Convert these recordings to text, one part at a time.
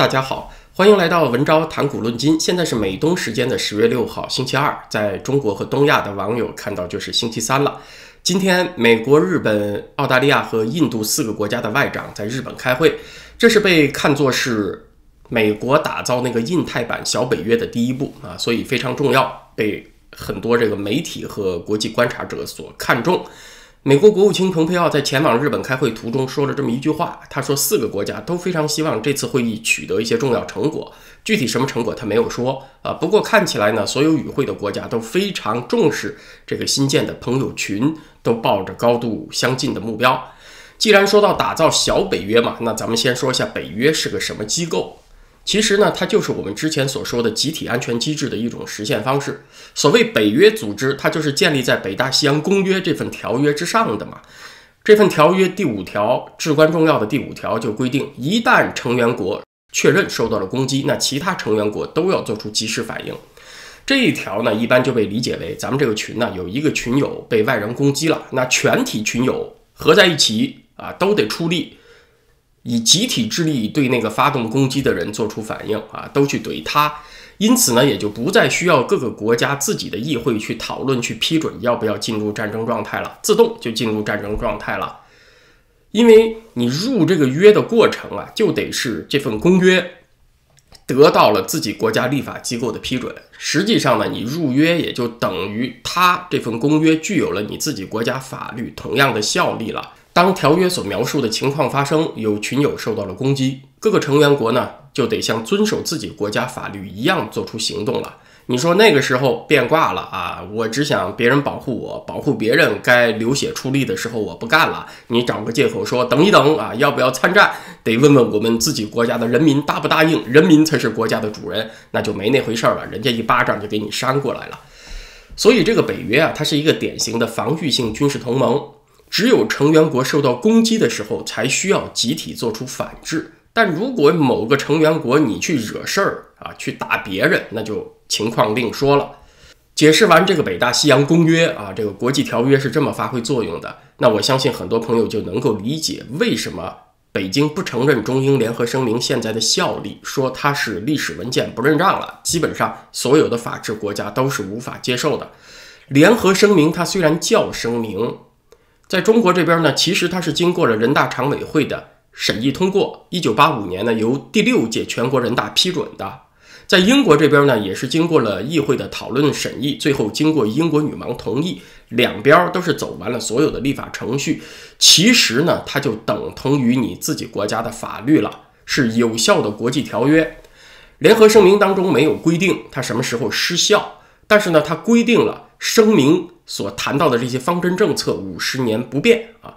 大家好，欢迎来到文昭谈古论今。现在是美东时间的十月六号，星期二，在中国和东亚的网友看到就是星期三了。今天，美国、日本、澳大利亚和印度四个国家的外长在日本开会，这是被看作是美国打造那个印太版小北约的第一步啊，所以非常重要，被很多这个媒体和国际观察者所看重。美国国务卿蓬佩奥在前往日本开会途中说了这么一句话，他说四个国家都非常希望这次会议取得一些重要成果，具体什么成果他没有说啊。不过看起来呢，所有与会的国家都非常重视这个新建的朋友群，都抱着高度相近的目标。既然说到打造小北约嘛，那咱们先说一下北约是个什么机构。其实呢，它就是我们之前所说的集体安全机制的一种实现方式。所谓北约组织，它就是建立在北大西洋公约这份条约之上的嘛。这份条约第五条至关重要的第五条就规定，一旦成员国确认受到了攻击，那其他成员国都要做出及时反应。这一条呢，一般就被理解为咱们这个群呢有一个群友被外人攻击了，那全体群友合在一起啊，都得出力。以集体之力对那个发动攻击的人做出反应啊，都去怼他，因此呢，也就不再需要各个国家自己的议会去讨论、去批准要不要进入战争状态了，自动就进入战争状态了。因为你入这个约的过程啊，就得是这份公约得到了自己国家立法机构的批准。实际上呢，你入约也就等于他这份公约具有了你自己国家法律同样的效力了。当条约所描述的情况发生，有群友受到了攻击，各个成员国呢就得像遵守自己国家法律一样做出行动了。你说那个时候变卦了啊？我只想别人保护我，保护别人，该流血出力的时候我不干了。你找个借口说等一等啊，要不要参战？得问问我们自己国家的人民答不答应？人民才是国家的主人，那就没那回事了，人家一巴掌就给你扇过来了。所以这个北约啊，它是一个典型的防御性军事同盟。只有成员国受到攻击的时候，才需要集体做出反制。但如果某个成员国你去惹事儿啊，去打别人，那就情况另说了。解释完这个北大西洋公约啊，这个国际条约是这么发挥作用的，那我相信很多朋友就能够理解为什么北京不承认中英联合声明现在的效力，说它是历史文件不认账了。基本上所有的法治国家都是无法接受的。联合声明它虽然叫声明。在中国这边呢，其实它是经过了人大常委会的审议通过，一九八五年呢由第六届全国人大批准的。在英国这边呢，也是经过了议会的讨论审议，最后经过英国女王同意，两边都是走完了所有的立法程序。其实呢，它就等同于你自己国家的法律了，是有效的国际条约。联合声明当中没有规定它什么时候失效，但是呢，它规定了声明。所谈到的这些方针政策五十年不变啊，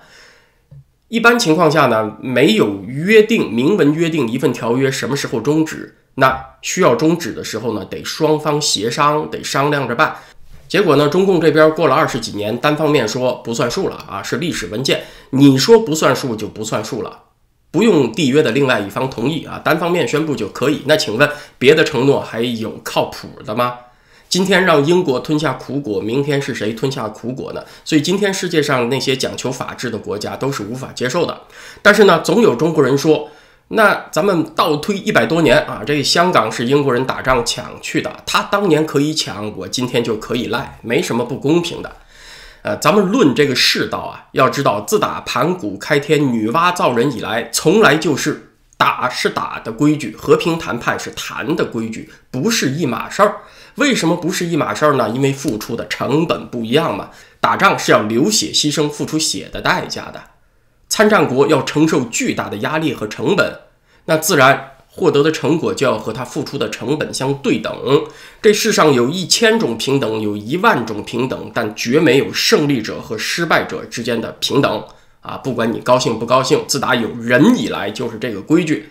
一般情况下呢，没有约定明文约定一份条约什么时候终止，那需要终止的时候呢，得双方协商，得商量着办。结果呢，中共这边过了二十几年，单方面说不算数了啊，是历史文件，你说不算数就不算数了，不用缔约的另外一方同意啊，单方面宣布就可以。那请问别的承诺还有靠谱的吗？今天让英国吞下苦果，明天是谁吞下苦果呢？所以今天世界上那些讲求法治的国家都是无法接受的。但是呢，总有中国人说，那咱们倒推一百多年啊，这香港是英国人打仗抢去的，他当年可以抢，我今天就可以赖，没什么不公平的。呃，咱们论这个世道啊，要知道自打盘古开天、女娲造人以来，从来就是打是打的规矩，和平谈判是谈的规矩，不是一码事儿。为什么不是一码事儿呢？因为付出的成本不一样嘛。打仗是要流血牺牲、付出血的代价的，参战国要承受巨大的压力和成本，那自然获得的成果就要和他付出的成本相对等。这世上有一千种平等，有一万种平等，但绝没有胜利者和失败者之间的平等啊！不管你高兴不高兴，自打有人以来就是这个规矩。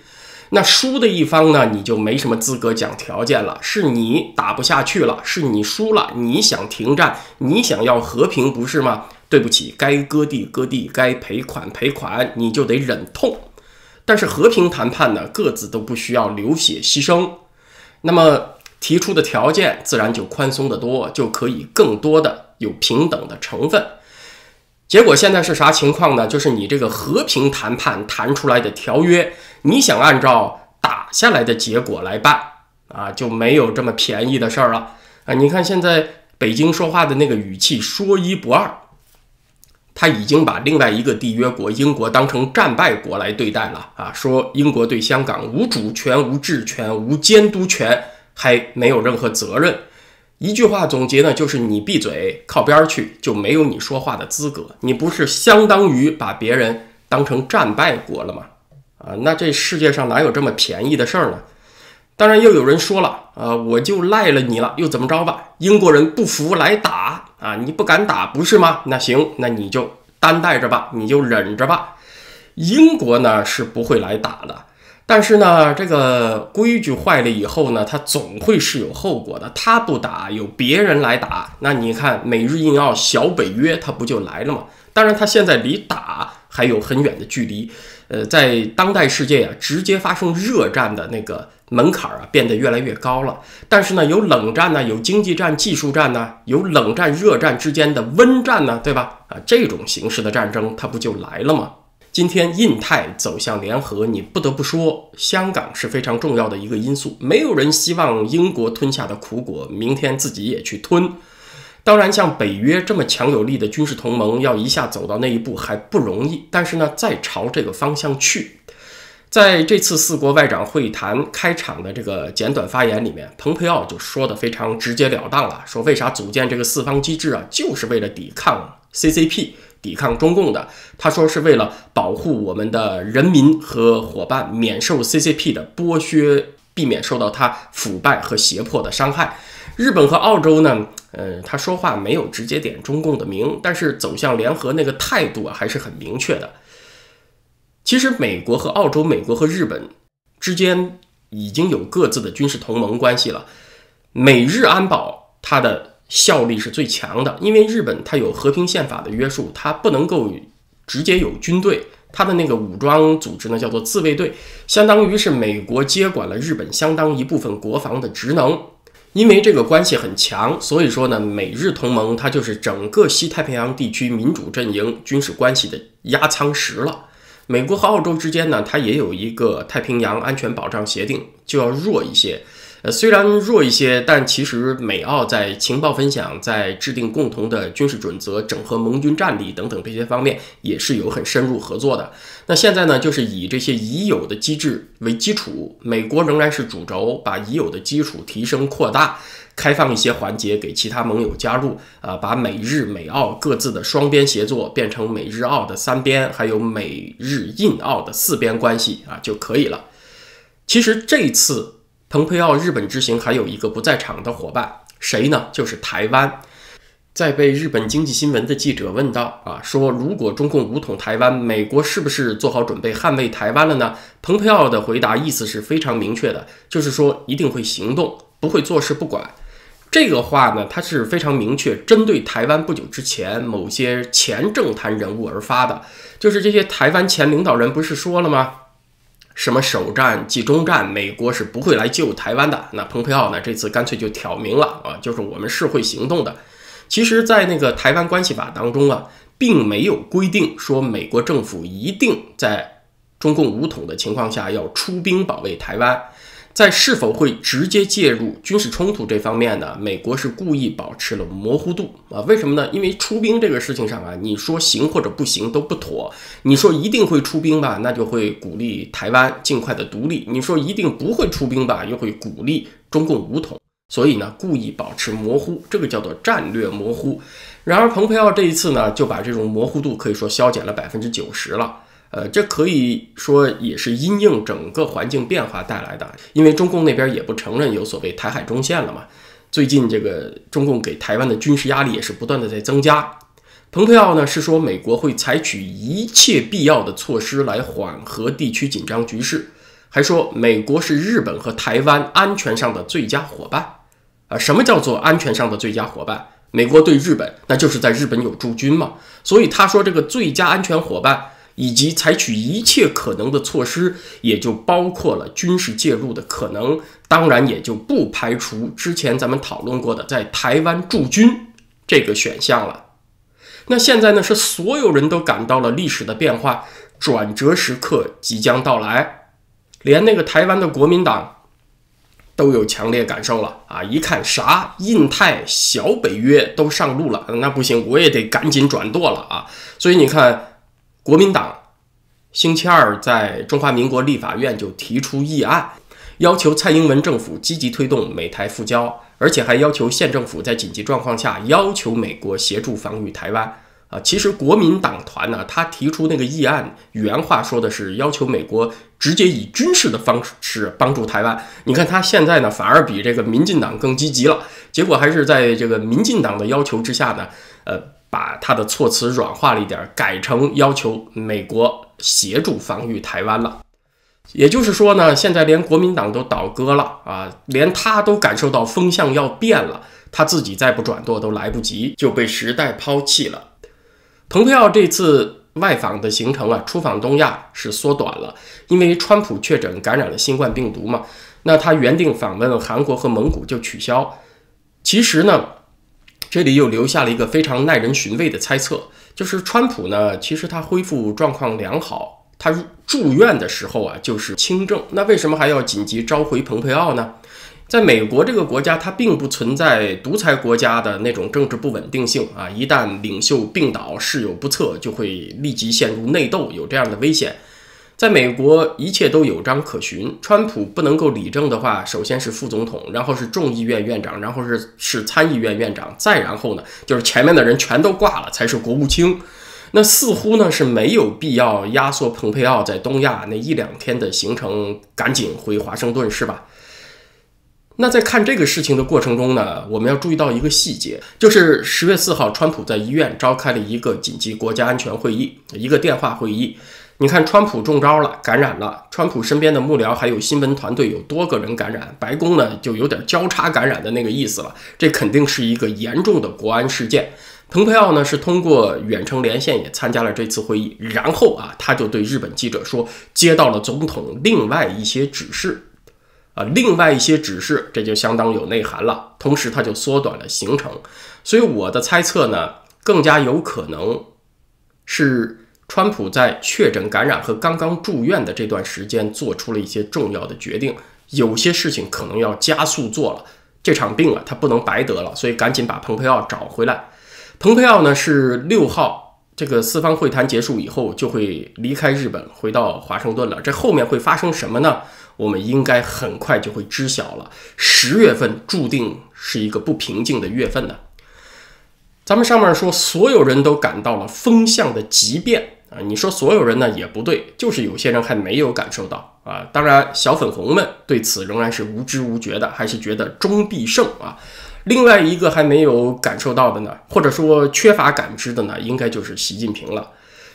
那输的一方呢，你就没什么资格讲条件了。是你打不下去了，是你输了，你想停战，你想要和平，不是吗？对不起，该割地割地，该赔款赔款，你就得忍痛。但是和平谈判呢，各自都不需要流血牺牲，那么提出的条件自然就宽松的多，就可以更多的有平等的成分。结果现在是啥情况呢？就是你这个和平谈判谈出来的条约，你想按照打下来的结果来办啊，就没有这么便宜的事儿了啊！你看现在北京说话的那个语气，说一不二，他已经把另外一个缔约国英国当成战败国来对待了啊！说英国对香港无主权、无治权、无监督权，还没有任何责任。一句话总结呢，就是你闭嘴，靠边去，就没有你说话的资格。你不是相当于把别人当成战败国了吗？啊，那这世界上哪有这么便宜的事儿呢？当然，又有人说了，啊，我就赖了你了，又怎么着吧？英国人不服来打啊，你不敢打不是吗？那行，那你就担待着吧，你就忍着吧。英国呢是不会来打的。但是呢，这个规矩坏了以后呢，它总会是有后果的。他不打，有别人来打。那你看，美日印澳小北约，它不就来了吗？当然，它现在离打还有很远的距离。呃，在当代世界啊，直接发生热战的那个门槛啊，变得越来越高了。但是呢，有冷战呢，有经济战、技术战呢，有冷战、热战之间的温战呢，对吧？啊，这种形式的战争，它不就来了吗？今天印太走向联合，你不得不说，香港是非常重要的一个因素。没有人希望英国吞下的苦果，明天自己也去吞。当然，像北约这么强有力的军事同盟，要一下走到那一步还不容易。但是呢，再朝这个方向去，在这次四国外长会谈开场的这个简短发言里面，蓬佩奥就说的非常直截了当了，说为啥组建这个四方机制啊，就是为了抵抗 CCP。抵抗中共的，他说是为了保护我们的人民和伙伴免受 CCP 的剥削，避免受到他腐败和胁迫的伤害。日本和澳洲呢，呃，他说话没有直接点中共的名，但是走向联合那个态度啊还是很明确的。其实美国和澳洲、美国和日本之间已经有各自的军事同盟关系了，美日安保它的。效力是最强的，因为日本它有和平宪法的约束，它不能够直接有军队，它的那个武装组织呢叫做自卫队，相当于是美国接管了日本相当一部分国防的职能。因为这个关系很强，所以说呢，美日同盟它就是整个西太平洋地区民主阵营军事关系的压舱石了。美国和澳洲之间呢，它也有一个太平洋安全保障协定，就要弱一些。呃，虽然弱一些，但其实美澳在情报分享、在制定共同的军事准则、整合盟军战力等等这些方面，也是有很深入合作的。那现在呢，就是以这些已有的机制为基础，美国仍然是主轴，把已有的基础提升扩大，开放一些环节给其他盟友加入，啊，把美日美澳各自的双边协作变成美日澳的三边，还有美日印澳的四边关系啊就可以了。其实这次。蓬佩奥日本之行还有一个不在场的伙伴，谁呢？就是台湾。在被日本经济新闻的记者问到啊，说如果中共武统台湾，美国是不是做好准备捍卫台湾了呢？蓬佩奥的回答意思是非常明确的，就是说一定会行动，不会坐视不管。这个话呢，它是非常明确，针对台湾不久之前某些前政坛人物而发的，就是这些台湾前领导人不是说了吗？什么首战即终战，美国是不会来救台湾的。那蓬佩奥呢？这次干脆就挑明了啊，就是我们是会行动的。其实，在那个台湾关系法当中啊，并没有规定说美国政府一定在中共武统的情况下要出兵保卫台湾。在是否会直接介入军事冲突这方面呢？美国是故意保持了模糊度啊？为什么呢？因为出兵这个事情上啊，你说行或者不行都不妥。你说一定会出兵吧，那就会鼓励台湾尽快的独立；你说一定不会出兵吧，又会鼓励中共武统。所以呢，故意保持模糊，这个叫做战略模糊。然而，蓬佩奥这一次呢，就把这种模糊度可以说消减了百分之九十了。呃，这可以说也是因应整个环境变化带来的，因为中共那边也不承认有所谓台海中线了嘛。最近这个中共给台湾的军事压力也是不断的在增加。蓬佩奥呢是说美国会采取一切必要的措施来缓和地区紧张局势，还说美国是日本和台湾安全上的最佳伙伴。啊，什么叫做安全上的最佳伙伴？美国对日本那就是在日本有驻军嘛，所以他说这个最佳安全伙伴。以及采取一切可能的措施，也就包括了军事介入的可能，当然也就不排除之前咱们讨论过的在台湾驻军这个选项了。那现在呢，是所有人都感到了历史的变化转折时刻即将到来。连那个台湾的国民党都有强烈感受了啊！一看啥印太小北约都上路了，那不行，我也得赶紧转舵了啊！所以你看，国民党星期二在中华民国立法院就提出议案，要求蔡英文政府积极推动美台复交，而且还要求县政府在紧急状况下要求美国协助防御台湾。啊，其实国民党团呢，他提出那个议案，原话说的是要求美国直接以军事的方式帮助台湾。你看他现在呢，反而比这个民进党更积极了。结果还是在这个民进党的要求之下呢，呃，把他的措辞软化了一点，改成要求美国协助防御台湾了。也就是说呢，现在连国民党都倒戈了啊，连他都感受到风向要变了，他自己再不转舵都来不及，就被时代抛弃了。蓬佩奥这次外访的行程啊，出访东亚是缩短了，因为川普确诊感染了新冠病毒嘛。那他原定访问韩国和蒙古就取消。其实呢，这里又留下了一个非常耐人寻味的猜测，就是川普呢，其实他恢复状况良好，他住院的时候啊就是轻症，那为什么还要紧急召回蓬佩奥呢？在美国这个国家，它并不存在独裁国家的那种政治不稳定性啊！一旦领袖病倒、事有不测，就会立即陷入内斗，有这样的危险。在美国，一切都有章可循。川普不能够理政的话，首先是副总统，然后是众议院院长，然后是是参议院院长，再然后呢，就是前面的人全都挂了，才是国务卿。那似乎呢是没有必要压缩蓬佩奥在东亚那一两天的行程，赶紧回华盛顿，是吧？那在看这个事情的过程中呢，我们要注意到一个细节，就是十月四号，川普在医院召开了一个紧急国家安全会议，一个电话会议。你看，川普中招了，感染了，川普身边的幕僚还有新闻团队有多个人感染，白宫呢就有点交叉感染的那个意思了。这肯定是一个严重的国安事件。蓬佩奥呢是通过远程连线也参加了这次会议，然后啊，他就对日本记者说，接到了总统另外一些指示。啊，另外一些指示，这就相当有内涵了。同时，他就缩短了行程。所以我的猜测呢，更加有可能是川普在确诊感染和刚刚住院的这段时间做出了一些重要的决定，有些事情可能要加速做了。这场病啊，他不能白得了，所以赶紧把蓬佩奥找回来。蓬佩奥呢，是六号这个四方会谈结束以后就会离开日本，回到华盛顿了。这后面会发生什么呢？我们应该很快就会知晓了。十月份注定是一个不平静的月份呢。咱们上面说，所有人都感到了风向的急变啊。你说所有人呢也不对，就是有些人还没有感受到啊。当然，小粉红们对此仍然是无知无觉的，还是觉得终必胜啊。另外一个还没有感受到的呢，或者说缺乏感知的呢，应该就是习近平了。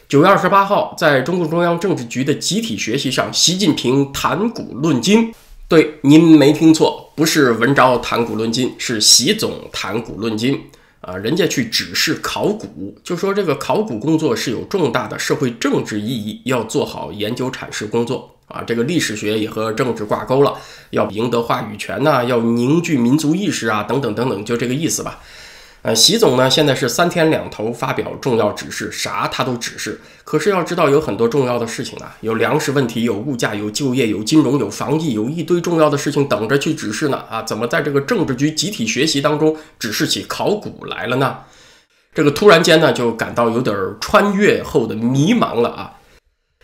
九月二十八号，在中共中央政治局的集体学习上，习近平谈古论今。对，您没听错，不是文昭谈古论今，是习总谈古论今啊。人家去指示考古，就说这个考古工作是有重大的社会政治意义，要做好研究阐释工作啊。这个历史学也和政治挂钩了，要赢得话语权呐，要凝聚民族意识啊，等等等等，就这个意思吧。呃，习总呢，现在是三天两头发表重要指示，啥他都指示。可是要知道，有很多重要的事情啊，有粮食问题，有物价，有就业，有金融，有防疫，有一堆重要的事情等着去指示呢。啊，怎么在这个政治局集体学习当中指示起考古来了呢？这个突然间呢，就感到有点穿越后的迷茫了啊。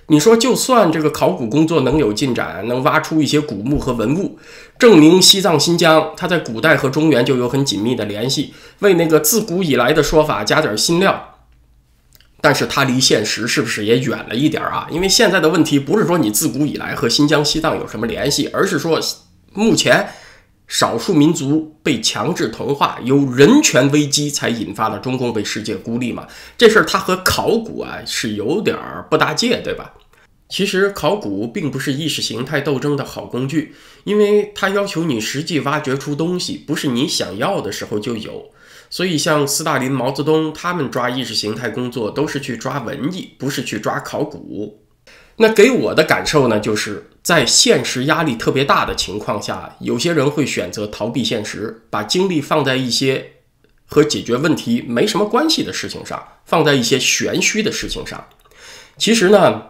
你说，就算这个考古工作能有进展，能挖出一些古墓和文物，证明西藏、新疆它在古代和中原就有很紧密的联系，为那个自古以来的说法加点新料，但是它离现实是不是也远了一点啊？因为现在的问题不是说你自古以来和新疆、西藏有什么联系，而是说目前少数民族被强制同化，有人权危机才引发了中共被世界孤立嘛？这事儿它和考古啊是有点儿不搭界，对吧？其实考古并不是意识形态斗争的好工具，因为它要求你实际挖掘出东西，不是你想要的时候就有。所以像斯大林、毛泽东他们抓意识形态工作，都是去抓文艺，不是去抓考古。那给我的感受呢，就是在现实压力特别大的情况下，有些人会选择逃避现实，把精力放在一些和解决问题没什么关系的事情上，放在一些玄虚的事情上。其实呢。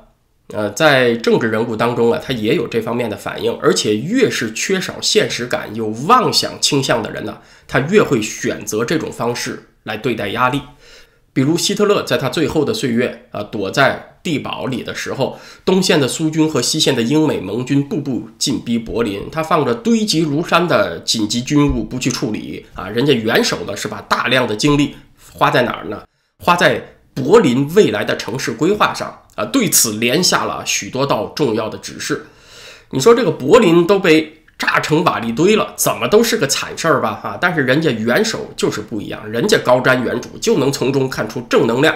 呃，在政治人物当中啊，他也有这方面的反应，而且越是缺少现实感、有妄想倾向的人呢，他越会选择这种方式来对待压力。比如希特勒在他最后的岁月啊，躲在地堡里的时候，东线的苏军和西线的英美盟军步步紧逼柏林，他放着堆积如山的紧急军务不去处理啊，人家元首呢是把大量的精力花在哪儿呢？花在。柏林未来的城市规划上啊，对此连下了许多道重要的指示。你说这个柏林都被炸成瓦砾堆了，怎么都是个惨事儿吧？啊，但是人家元首就是不一样，人家高瞻远瞩，就能从中看出正能量。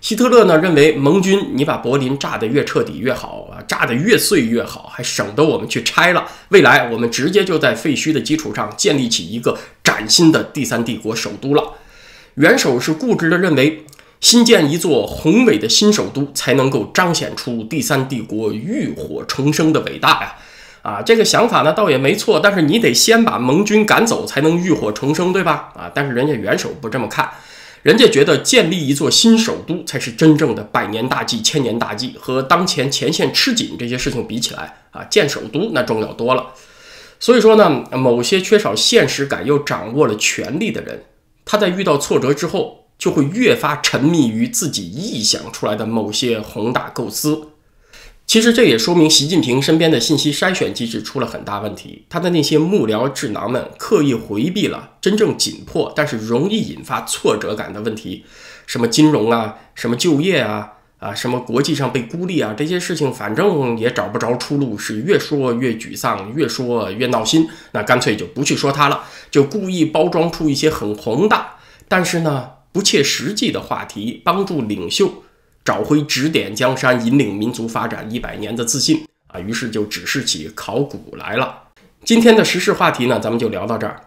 希特勒呢认为盟军你把柏林炸得越彻底越好啊，炸得越碎越好，还省得我们去拆了。未来我们直接就在废墟的基础上建立起一个崭新的第三帝国首都了。元首是固执地认为。新建一座宏伟的新首都，才能够彰显出第三帝国浴火重生的伟大呀！啊这个想法呢，倒也没错，但是你得先把盟军赶走，才能浴火重生，对吧？啊，但是人家元首不这么看，人家觉得建立一座新首都才是真正的百年大计、千年大计，和当前前线吃紧这些事情比起来啊，建首都那重要多了。所以说呢，某些缺少现实感又掌握了权力的人，他在遇到挫折之后。就会越发沉迷于自己臆想出来的某些宏大构思。其实这也说明习近平身边的信息筛选机制出了很大问题。他的那些幕僚智囊们刻意回避了真正紧迫但是容易引发挫折感的问题，什么金融啊，什么就业啊，啊，什么国际上被孤立啊，这些事情反正也找不着出路，是越说越沮丧，越说越闹心。那干脆就不去说它了，就故意包装出一些很宏大，但是呢。不切实际的话题，帮助领袖找回指点江山、引领民族发展一百年的自信啊！于是就指示起考古来了。今天的时事话题呢，咱们就聊到这儿。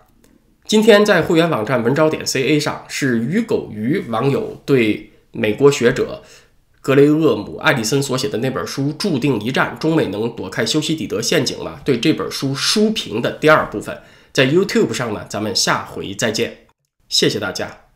今天在会员网站文昭点 ca 上，是鱼狗鱼网友对美国学者格雷厄姆·艾迪森所写的那本书《注定一战：中美能躲开修昔底德陷阱吗》对这本书书评的第二部分，在 YouTube 上呢，咱们下回再见，谢谢大家。